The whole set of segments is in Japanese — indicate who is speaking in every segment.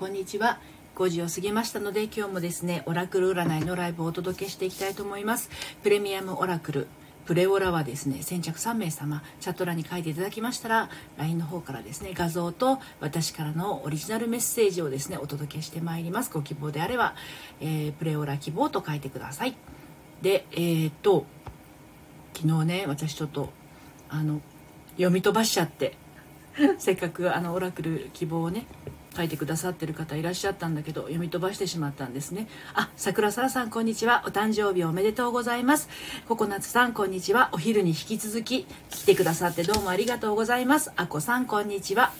Speaker 1: こんにちは。5時を過ぎましたので今日もですねオラクル占いのライブをお届けしていきたいと思います。プレミアムオラクルプレオラはですね先着3名様チャット欄に書いていただきましたら LINE の方からですね画像と私からのオリジナルメッセージをですねお届けしてまいります。ご希望であれば、えー、プレオラ希望と書いてください。でえー、っと昨日ね私ちょっとあの読み飛ばしちゃってせっかくあのオラクル希望をね書いてくださってる方いらっしゃったんだけど読み飛ばしてしまったんですね。あ桜空さんこんにちは。お誕生日おめでとうございます。ココナッツさんこんにちは。お昼に引き続き来てくださってどうもありがとうございます。あこさんこんにちは。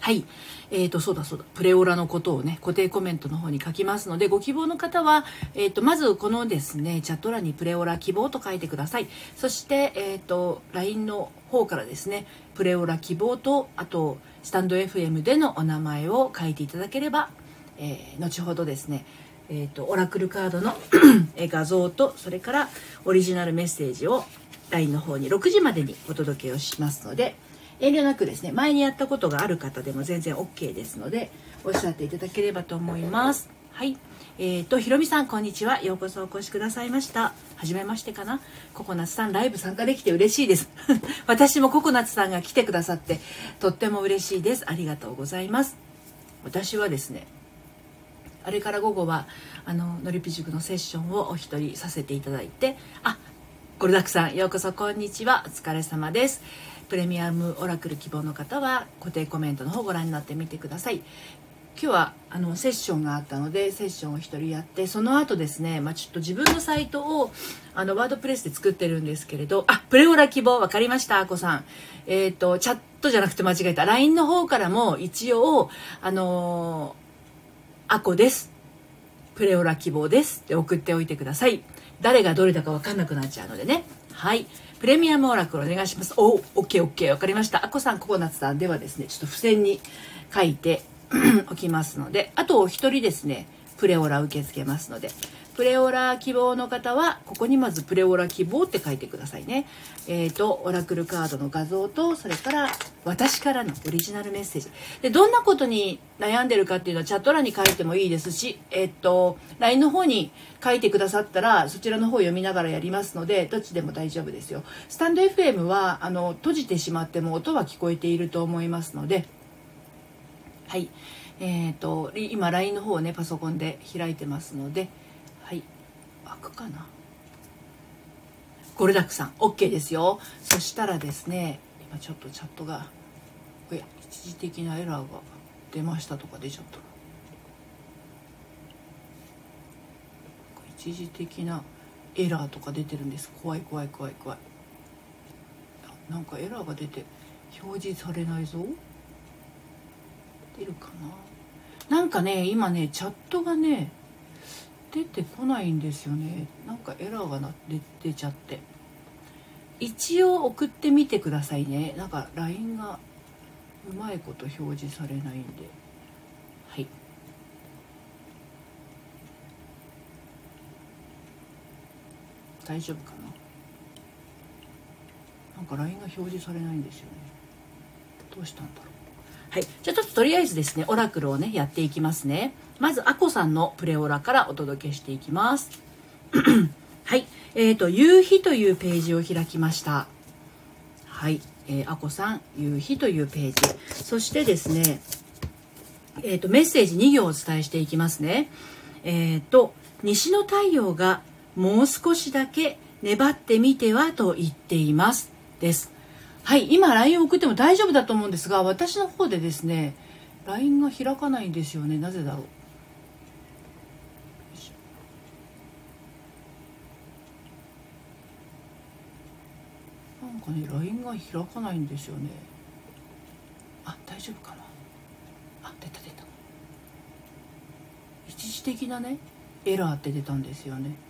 Speaker 1: はい。えーと、そうだそうだ。プレオラのことをね固定コメントの方に書きますのでご希望の方は、えーと、まずこのですねチャット欄にプレオラ希望と書いてください。そして、えーと、LINE の方からですねプレオラ希望とあとスタンド FM でのお名前を書いていただければ、えー、後ほどですねえーと、オラクルカードの 画像とそれからオリジナルメッセージを LINE の方に6時までにお届けをしますので遠慮なくですね前にやったことがある方でも全然 OK ですのでおっしゃっていただければと思います。はい。えーと、ひろみさんこんにちは。ようこそお越しくださいました。初めましてかな。ココナッツさんライブ参加できて嬉しいです。私もココナッツさんが来てくださってとっても嬉しいです。ありがとうございます。私はですねあれから午後はあののりぴ塾のセッションをお一人させていただいてあゴルダクさんようこそこんにちは。お疲れ様です。プレミアムオラクル希望の方は固定コメントの方ご覧になってみてください。今日はあのセッションがあったのでセッションを1人やってその後ですね、まあ、ちょっと自分のサイトをあのワードプレスで作ってるんですけれどあプレオラ希望分かりましたあこさん。えっ、ー、とチャットじゃなくて間違えた。LINE の方からも一応あのー、あこです。プレオラ希望です。って送っておいてください。誰がどれだか分かんなくなっちゃうのでね。はい。プレミアムオラクルお願いします。お、オッケーオッケー、わかりました。あこさん、ココナッツさん。ではですね、ちょっと付箋に書いて おきますので、あとお一人ですね、プレオラ受け付けますので、プレオラ希望の方はここにまずプレオラ希望って書いてくださいね。えっ、ー、とオラクルカードの画像とそれから私からのオリジナルメッセージでどんなことに悩んでるかっていうのはチャット欄に書いてもいいですし、えっ、ー、と LINE の方に書いてくださったらそちらの方読みながらやりますのでどっちでも大丈夫ですよ。スタンド FM はあの閉じてしまっても音は聞こえていると思いますのではい。えーと、今 LINE の方をねパソコンで開いてますのではい。開くかな？これだくさん OK ですよ。そしたらですね今ちょっとチャットがおや一時的なエラーが出ましたとか出ちゃった。一時的なエラーとか出てるんです。怖い怖い怖い怖い。なんかエラーが出て表示されないぞ。出るかな。なんかね今ねチャットがね出てこないんですよね。なんかエラーがな出出ちゃって。一応送ってみてくださいね。なんか LINE がうまいこと表示されないんで。はい。大丈夫かな。なんか LINE が表示されないんですよね。どうしたんだろう。はい。じゃあちょっととりあえずですねオラクルをねやっていきますね。まずあこさんのプレオラからお届けしていきます。はい。えーと夕日というページを開きました。はい。えー、あこさん夕日というページ。そしてですねえーと、メッセージ2行をお伝えしていきますね。えっ、ー、と西の太陽がもう少しだけ粘ってみてはと言っています。です。はい今 LINE を送っても大丈夫だと思うんですが私の方でですね LINE が開かないんですよね。なぜだろう。なんかね LINE が開かないんですよね。あ大丈夫かな。あ出た出た。一時的なねエラーって出たんですよね。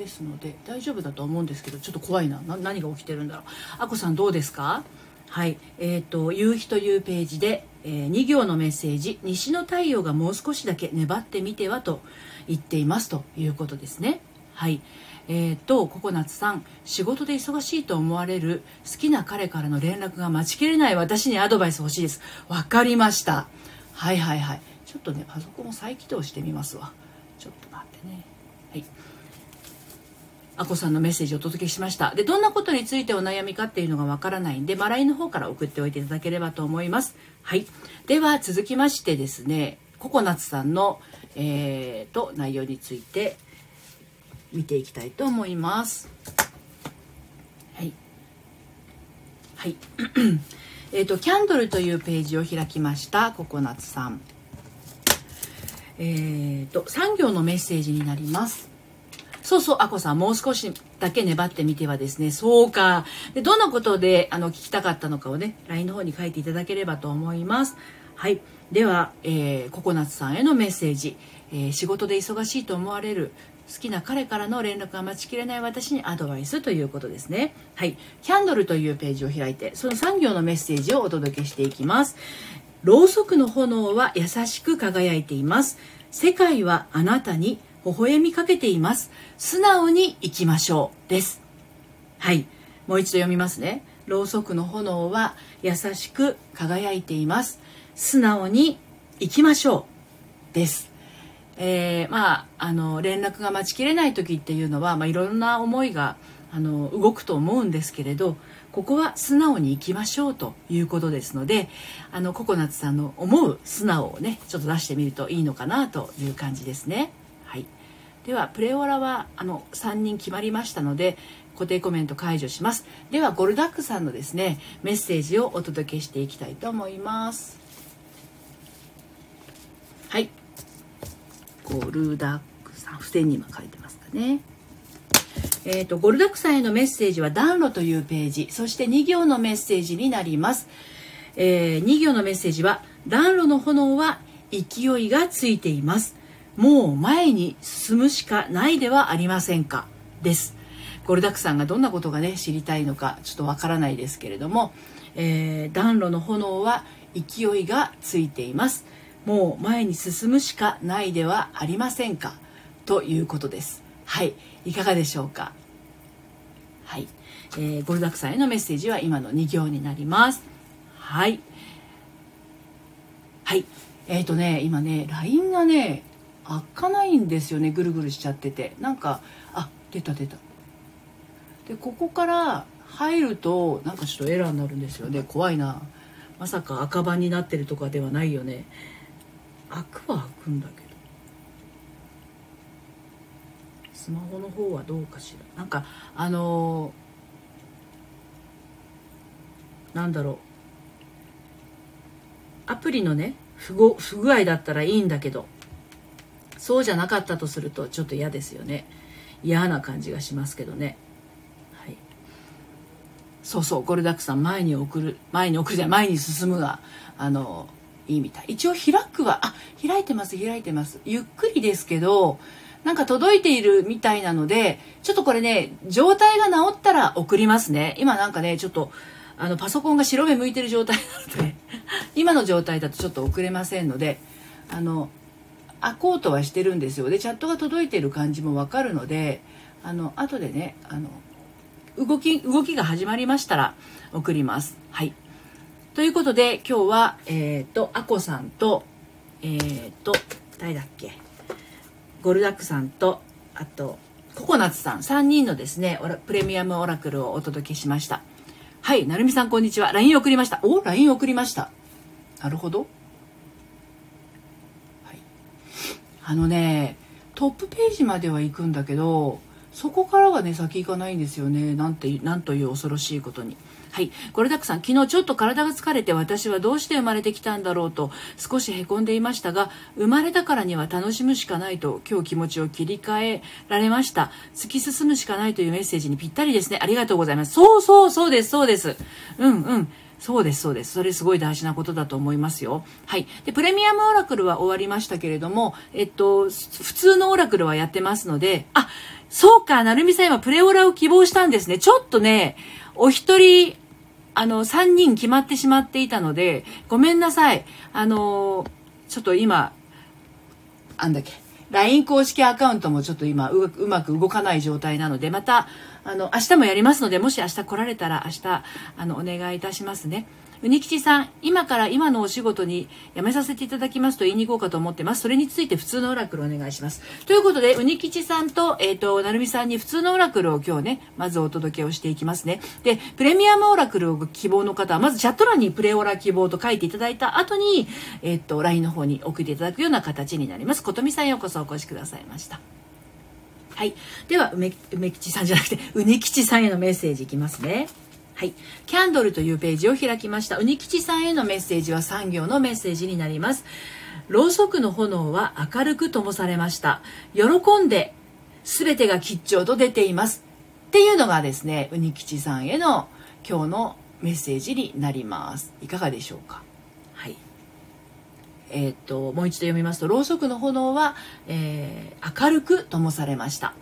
Speaker 1: ですので大丈夫だと思うんですけどちょっと怖いな。何が起きてるんだろう。あこさんどうですか？はい。え、ー、と「夕日」というページで、えー、2行のメッセージ「西の太陽がもう少しだけ粘ってみては」と言っていますということですね。はい。えーと、ココナッツさん。仕事で忙しいと思われる好きな彼からの連絡が待ちきれない。私にアドバイス欲しいです。わかりました。はいはいはい。ちょっとねパソコンを再起動してみますわ。ちょっと待ってね。はい。あこさんのメッセージをお届けしました。でどんなことについてお悩みかっていうのがわからないんでマライの方から送っておいていただければと思います。はい。では続きましてですねココナツさんのえーと内容について見ていきたいと思います。はい。はい。えっとキャンドルというページを開きましたココナツさん。えっ、ー、と産業のメッセージになります。そうそう、あこさん、もう少しだけ粘ってみてはですね、そうか。で、どんなことで、あの、聞きたかったのかをね、LINE の方に書いていただければと思います。はい。では、えー、ココナッツさんへのメッセージ。えー、仕事で忙しいと思われる好きな彼からの連絡が待ちきれない私にアドバイスということですね。はい。キャンドルというページを開いて、その産業のメッセージをお届けしていきます。ろうそくの炎は優しく輝いています。世界はあなたに微笑みかけています。素直に生きましょう。です。はい。もう一度読みますね。ろうそくの炎は優しく輝いています。素直に生きましょう。です。えー、まあ、あの、連絡が待ちきれない時っていうのは、まあ、いろんな思いが、あの、動くと思うんですけれど、ここは素直に生きましょうということですのであのココナッツさんの思う素直をねちょっと出してみるといいのかなという感じですね。ではプレオラはあの3人決まりましたので固定コメント解除します。ではゴルダックさんのですねメッセージをお届けしていきたいと思います。はい。ゴルダックさん付箋に今書いてますかね。えーと、ゴルダックさんへのメッセージは暖炉というページそして2行のメッセージになります、えー、2行のメッセージは暖炉の炎は勢いがついています。もう前に進むしかないではありませんか？です。ゴルダックさんがどんなことがね知りたいのかちょっとわからないですけれども、えー、暖炉の炎は勢いがついています。もう前に進むしかないではありませんか？ということです。はい。いかがでしょうか？はい、えー、ゴルダックさんへのメッセージは今の2行になります。はい。はい。えっ、ー、とね今ね LINE がね開かないんですよねぐるぐるしちゃってて。なんかあ出た出た。でここから入るとなんかちょっとエラーになるんですよね。怖いな。まさか赤番になってるとかではないよね。開くは開くんだけど。スマホの方はどうかしら。なんかあのー、なんだろう。アプリのね不ご不具合だったらいいんだけど。そうじゃなかったとするとちょっと嫌ですよね。嫌な感じがしますけどね。はい。そうそうゴルダックさん前に送る前に送るじゃ前に進むがあのいいみたい。一応開くはあ開いてます開いてます。ゆっくりですけどなんか届いているみたいなので、ちょっとこれね、状態が治ったら送りますね。今なんかね、ちょっと、あの、パソコンが白目向いてる状態なので、今の状態だとちょっと送れませんので、あの、開こうとはしてるんですよ。で、チャットが届いてる感じもわかるので、あの、後でね、あの、動き、動きが始まりましたら送ります。はい。ということで、今日は、えっ、ー、と、アコさんと、えっ、ー、と、誰だっけ？ゴルダックさんとあとココナッツさん。3人のですねプレミアムオラクルをお届けしました。はい。なるみさんこんにちは。LINE 送りました。お LINE 送りました。なるほど、はい、あのねトップページまでは行くんだけどそこからはね先行かないんですよねなんてなんという恐ろしいことに。はい。ゴルダックさん、昨日ちょっと体が疲れて私はどうして生まれてきたんだろうと少し凹んでいましたが、生まれたからには楽しむしかないと今日気持ちを切り替えられました。突き進むしかないというメッセージにぴったりですね。ありがとうございます。そうそうそうです、そうです。うんうん。そうです、そうです。それすごい大事なことだと思いますよ。はい。で、プレミアムオラクルは終わりましたけれども、えっと、普通のオラクルはやってますので、あ、そうか、なるみさん今プレオラを希望したんですね。ちょっとね、お一人あの、3人決まってしまっていたので、ごめんなさい。あの、ちょっと今、あんだっけ、LINE 公式アカウントもちょっと今、うまく動かない状態なので、また、あの、明日もやりますので、もし明日来られたら明日、あの、お願いいたしますね。うにきちさん、今から今のお仕事に辞めさせていただきますと言いに行こうかと思ってます。それについて普通のオラクルお願いします。ということで、うにきちさんと、えっ、ー、と、なるみさんに普通のオラクルを今日ね、まずお届けをしていきますね。で、プレミアムオラクルを希望の方は、まずチャット欄にプレオラ希望と書いていただいた後に、えっ、ー、と、LINE の方に送っていただくような形になります。ことみさんようこそお越しくださいました。はい。では、梅、梅吉さんじゃなくて、うに吉さんへのメッセージいきますね。はい。キャンドルというページを開きました。うにきちさんへのメッセージは3行のメッセージになります。ろうそくの炎は明るく灯されました。喜んで全てが吉兆と出ています。っていうのがですね、うにきちさんへの今日のメッセージになります。いかがでしょうか？はい。えー、と、もう一度読みますと、ろうそくの炎は、えー、明るく灯されました。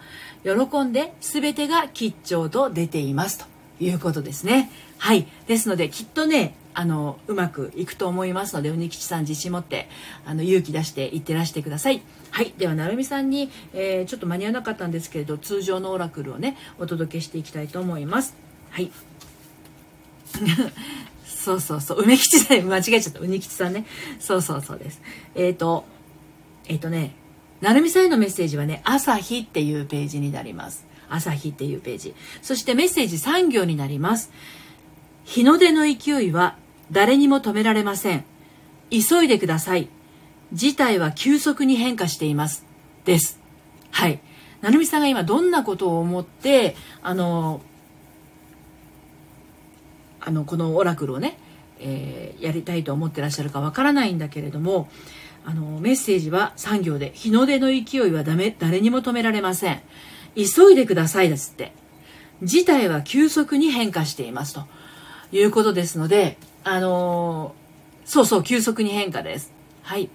Speaker 1: 喜んで全てが吉兆と出ていますと。いうことですね。はい。ですので、きっとね、あの、うまくいくと思いますので、うにきちさん自信持って、あの、勇気出していってらしてください。はい。では、なるみさんに、えー、ちょっと間に合わなかったんですけれど、通常のオラクルをね、お届けしていきたいと思います。はい。そうそうそう。梅吉さん、間違えちゃった。うにきちさんね。そうそうそうです。えっ、ー、と、えっ、ー、とね、なるみさんへのメッセージはね、朝日っていうページになります。朝日っていうページ。そしてメッセージ3行になります。日の出の勢いは誰にも止められません。急いでください。事態は急速に変化しています。です。はい。なるみさんが今どんなことを思って、あの、あの、このオラクルをね、えー、やりたいと思ってらっしゃるかわからないんだけれども、あの、メッセージは3行で、日の出の勢いはダメ、誰にも止められません。急いでくださいですって。事態は急速に変化していますということですので、あのー、そうそう、急速に変化です。はい。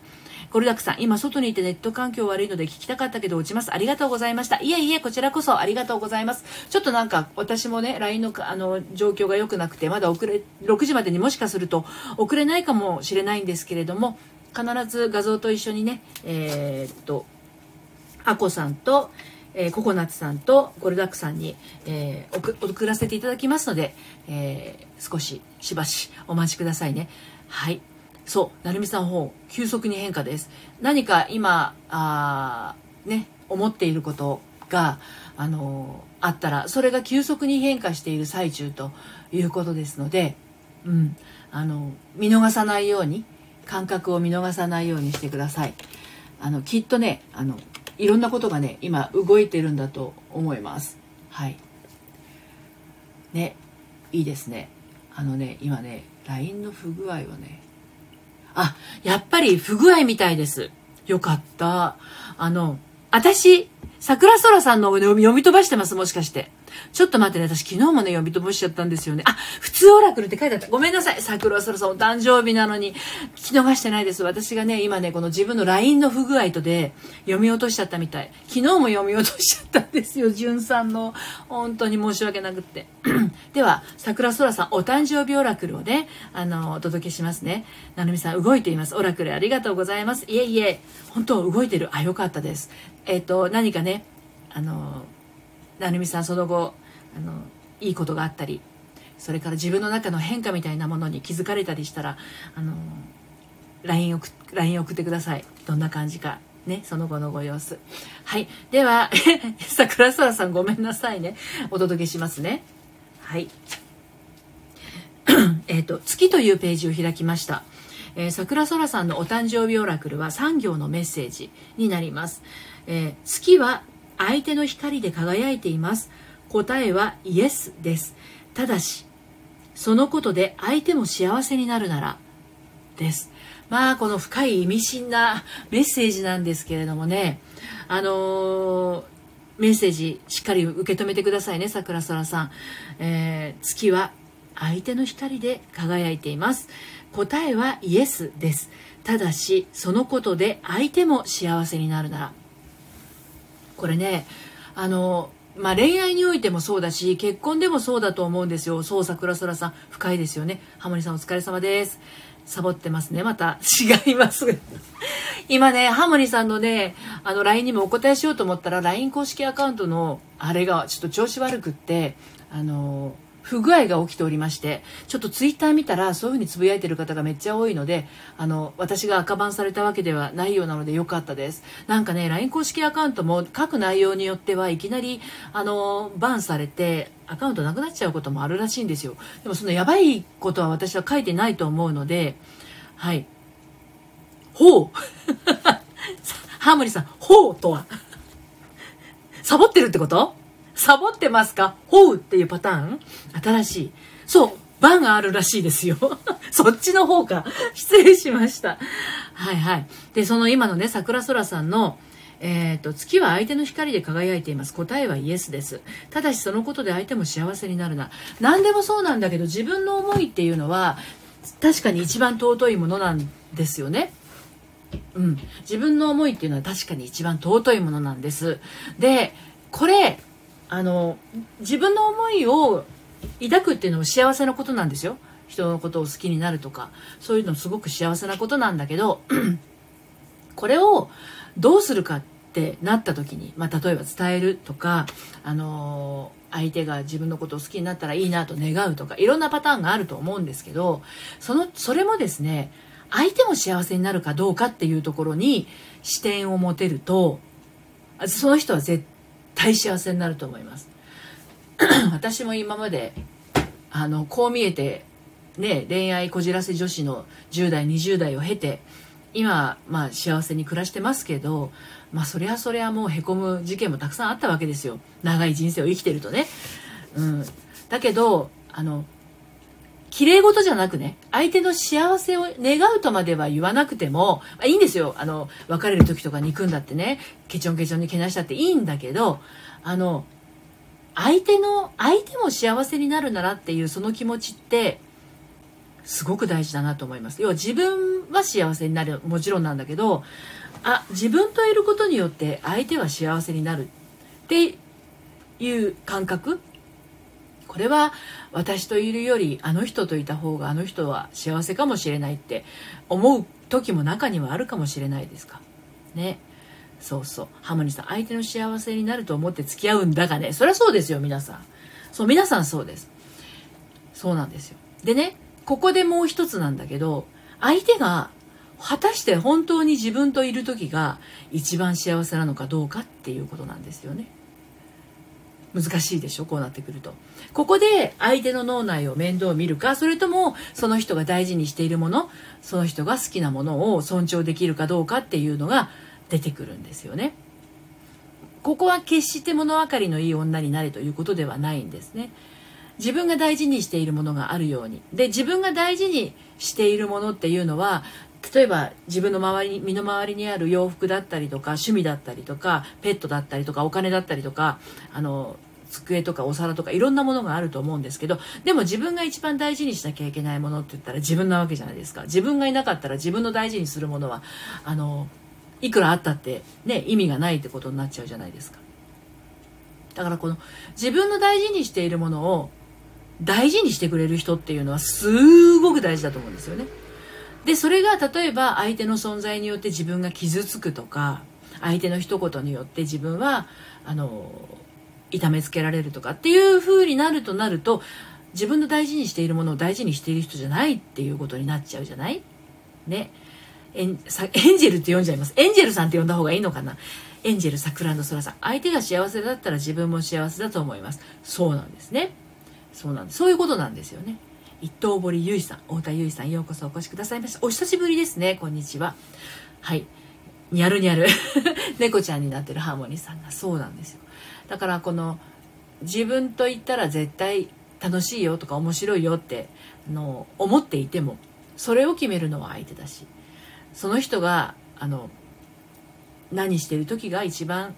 Speaker 1: コルダックさん、今外にいてネット環境悪いので聞きたかったけど落ちます。ありがとうございました。いえいえ、こちらこそありがとうございます。ちょっとなんか私もね、LINE のあの状況が良くなくて、まだ遅れ、6時までにもしかすると遅れないかもしれないんですけれども、必ず画像と一緒にね、えー、っと、アコさんと、えー、ココナッツさんとゴルダックさんに、えー、送らせていただきますので、えー、少ししばしお待ちくださいね。はい。そう、なるみさん方、急速に変化です。何か今、あね、思っていることが、あのあったら、それが急速に変化している最中ということですので、うん、あの、見逃さないように、感覚を見逃さないようにしてください。あの、きっとね、あの、いろんなことがね今動いてるんだと思いますはいねいいですねあのね今ね LINE の不具合はねあやっぱり不具合みたいです。よかった。あの私桜空さんの読み飛ばしてますもしかして。ちょっと待ってね、私昨日もね、読み飛ばしちゃったんですよね。あ、普通オラクルって書いてあった。ごめんなさい。桜空さんお誕生日なのに、聞き逃してないです。私がね、今ね、この自分の LINE の不具合とで読み落としちゃったみたい。昨日も読み落としちゃったんですよ。じゅんさんの。本当に申し訳なくって。では、桜空さん、お誕生日オラクルをね、あの、お届けしますね。なるみさん、動いています。オラクルありがとうございます。いえいえ、本当動いてる。あ、よかったです。えっ、ー、と、何かね、あの、なるみさんその後あのいいことがあったりそれから自分の中の変化みたいなものに気づかれたりしたらあの LINE 送送ってください。どんな感じかねその後のご様子。はい。では 桜空さんごめんなさいね。お届けしますね。はい。えっと月というページを開きました。えー、桜空さんのお誕生日オラクルは3行のメッセージになります、えー、月は相手の光で輝いています。答えはイエスです。ただしそのことで相手も幸せになるならです。まあこの深い意味深なメッセージなんですけれどもね。あのー、メッセージしっかり受け止めてくださいね桜空さん、えー、月は相手の光で輝いています。答えはイエスです。ただしそのことで相手も幸せになるならこれねあのまあ、恋愛においてもそうだし結婚でもそうだと思うんですよ。そう桜空さん深いですよね。ハモリさんお疲れ様です。サボってますね。また。違います。今ねハモリさんのねあの LINE にもお答えしようと思ったら LINE 公式アカウントのあれがちょっと調子悪くってあの不具合が起きておりまして、ちょっとツイッター見たらそういうふうにつぶやいてる方がめっちゃ多いので、あの、私が赤バンされたわけではないようなのでよかったです。なんかね、LINE 公式アカウントも書く内容によってはいきなり、あの、バンされて、アカウントなくなっちゃうこともあるらしいんですよ。でもそのやばいことは私は書いてないと思うので、はい。ほう ハーモニーさん、ほうとはサボってるってこと？サボってますか？ほうっていうパターン？新しい。そう、バがあるらしいですよ。そっちの方か。失礼しました。はいはい。で、その今のね、桜空さんの、えっ、ー、と、月は相手の光で輝いています。答えはイエスです。ただしそのことで相手も幸せになるな。何でもそうなんだけど、自分の思いっていうのは、確かに一番尊いものなんですよね。うん。自分の思いっていうのは確かに一番尊いものなんです。で、これ、あの自分の思いを抱くっていうのも幸せなことなんですよ。人のことを好きになるとか。そういうのすごく幸せなことなんだけど これをどうするかってなった時に、まあ、例えば伝えるとか、あの相手が自分のことを好きになったらいいなと願うとかいろんなパターンがあると思うんですけどそのそれもですね相手も幸せになるかどうかっていうところに視点を持てるとその人は絶対幸せになると思います。私も今まであのこう見えてね恋愛こじらせ女子の10代20代を経て今まあ幸せに暮らしてますけどまあそりゃそりゃもうへこむ事件もたくさんあったわけですよ。長い人生を生きてるとね。うん。だけどあの綺麗事じゃなくね、相手の幸せを願うとまでは言わなくても、まあ、いいんですよ。あの、別れる時とか憎んだってね、ケチョンケチョンにけなしたっていいんだけど、あの、相手の、相手も幸せになるならっていうその気持ちって、すごく大事だなと思います。要は自分は幸せになる、もちろんなんだけど、あ、自分といることによって相手は幸せになるっていう感覚これは私といるよりあの人といた方があの人は幸せかもしれないって思う時も中にはあるかもしれないですか？ね。そうそう。ハモニーさん、相手の幸せになると思って付き合うんだがね。そりゃそうですよ、皆さん。そう、皆さんそうです。そうなんですよ。でね、ここでもう一つなんだけど、相手が果たして本当に自分といる時が一番幸せなのかどうかっていうことなんですよね。難しいでしょ？こうなってくると。ここで相手の脳内を面倒見るか、それともその人が大事にしているもの、その人が好きなものを尊重できるかどうかっていうのが出てくるんですよね。ここは決して物分かりのいい女になれということではないんですね。自分が大事にしているものがあるように。で、自分が大事にしているものっていうのは、例えば自分の周り身の回りにある洋服だったりとか趣味だったりとかペットだったりとかお金だったりとかあの机とかお皿とかいろんなものがあると思うんですけどでも自分が一番大事にしなきゃいけないものって言ったら自分なわけじゃないですか。自分がいなかったら自分の大事にするものはあのいくらあったってね意味がないってことになっちゃうじゃないですか。だからこの自分の大事にしているものを大事にしてくれる人っていうのはすごく大事だと思うんですよね。でそれが例えば相手の存在によって自分が傷つくとか相手の一言によって自分はあの痛めつけられるとかっていう風になるとなると自分の大事にしているものを大事にしている人じゃないっていうことになっちゃうじゃない？ね。エンエンジェルって呼んじゃいます。エンジェルさんって呼んだ方がいいのかな？エンジェル桜の空さん。相手が幸せだったら自分も幸せだと思います。そうなんですね。そうなんですそういうことなんですよね。一等堀ゆいさん、太田ゆいさん、ようこそお越しくださいました。お久しぶりですね。こんにちは。はい。にゃるにゃる。猫ちゃんになってるハーモニーさんがそうなんですよ。だからこの、自分と言ったら絶対楽しいよとか面白いよっての思っていても、それを決めるのは相手だし、その人が、あの、何してる時が一番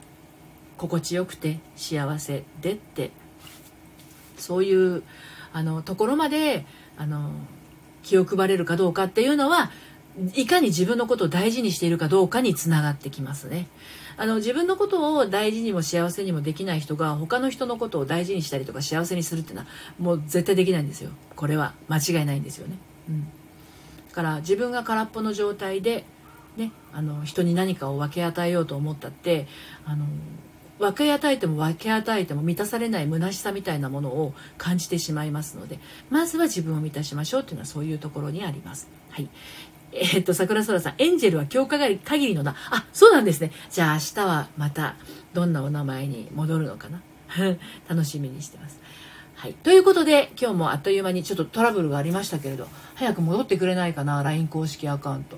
Speaker 1: 心地よくて幸せでってそういうあのところまであの気を配れるかどうかっていうのはいかに自分のことを大事にしているかどうかにつながってきますね。あの自分のことを大事にも幸せにもできない人が他の人のことを大事にしたりとか幸せにするっていうのはもう絶対できないんですよ。これは間違いないんですよね。うん。だから自分が空っぽの状態でね、あの人に何かを分け与えようと思ったってあの分け与えても分け与えても満たされない虚しさみたいなものを感じてしまいますのでまずは自分を満たしましょうというのはそういうところにあります。はい えー、っと、桜空さん、エンジェルは今日限りのな。あ、そうなんですね。じゃあ明日はまたどんなお名前に戻るのかな。楽しみにしてます。はい。ということで、今日もあっという間にちょっとトラブルがありましたけれど、早く戻ってくれないかな、LINE 公式アカウント。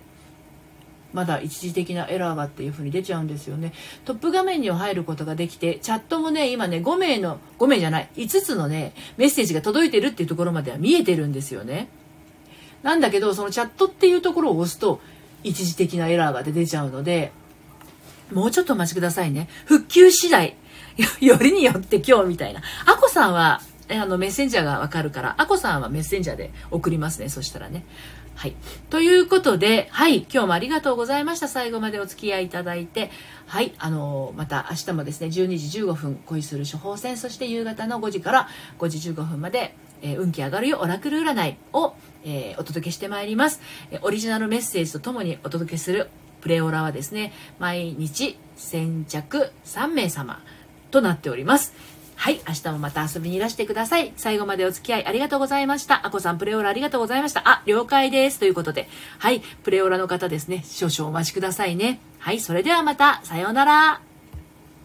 Speaker 1: まだ一時的なエラーがっていう風に出ちゃうんですよね。トップ画面には入ることができて、チャットもね、今ね、5名の、5名じゃない、5つのね、メッセージが届いてるっていうところまでは見えてるんですよね。なんだけど、そのチャットっていうところを押すと、一時的なエラーが出ちゃうので、もうちょっとお待ちくださいね。復旧次第、よ りによって今日みたいな。アコさんは、あの、メッセンジャーがわかるから、アコさんはメッセンジャーで送りますね。そしたらね。はい。ということで、はい、今日もありがとうございました。最後までお付き合いいただいて、はい、あのー、また明日もですね、12時15分、恋する処方箋、そして夕方の5時から5時15分まで、えー、運気上がるよオラクル占いを、えー、お届けしてまいります、えオリジナルメッセージとともにお届けするプレオラはですね、毎日先着3名様となっております。はい。明日もまた遊びにいらしてください。最後までお付き合いありがとうございました。あこさん、プレオラありがとうございました。あ、了解です。ということで。はい。プレオラの方ですね。少々お待ちくださいね。はい。それではまた。さようなら。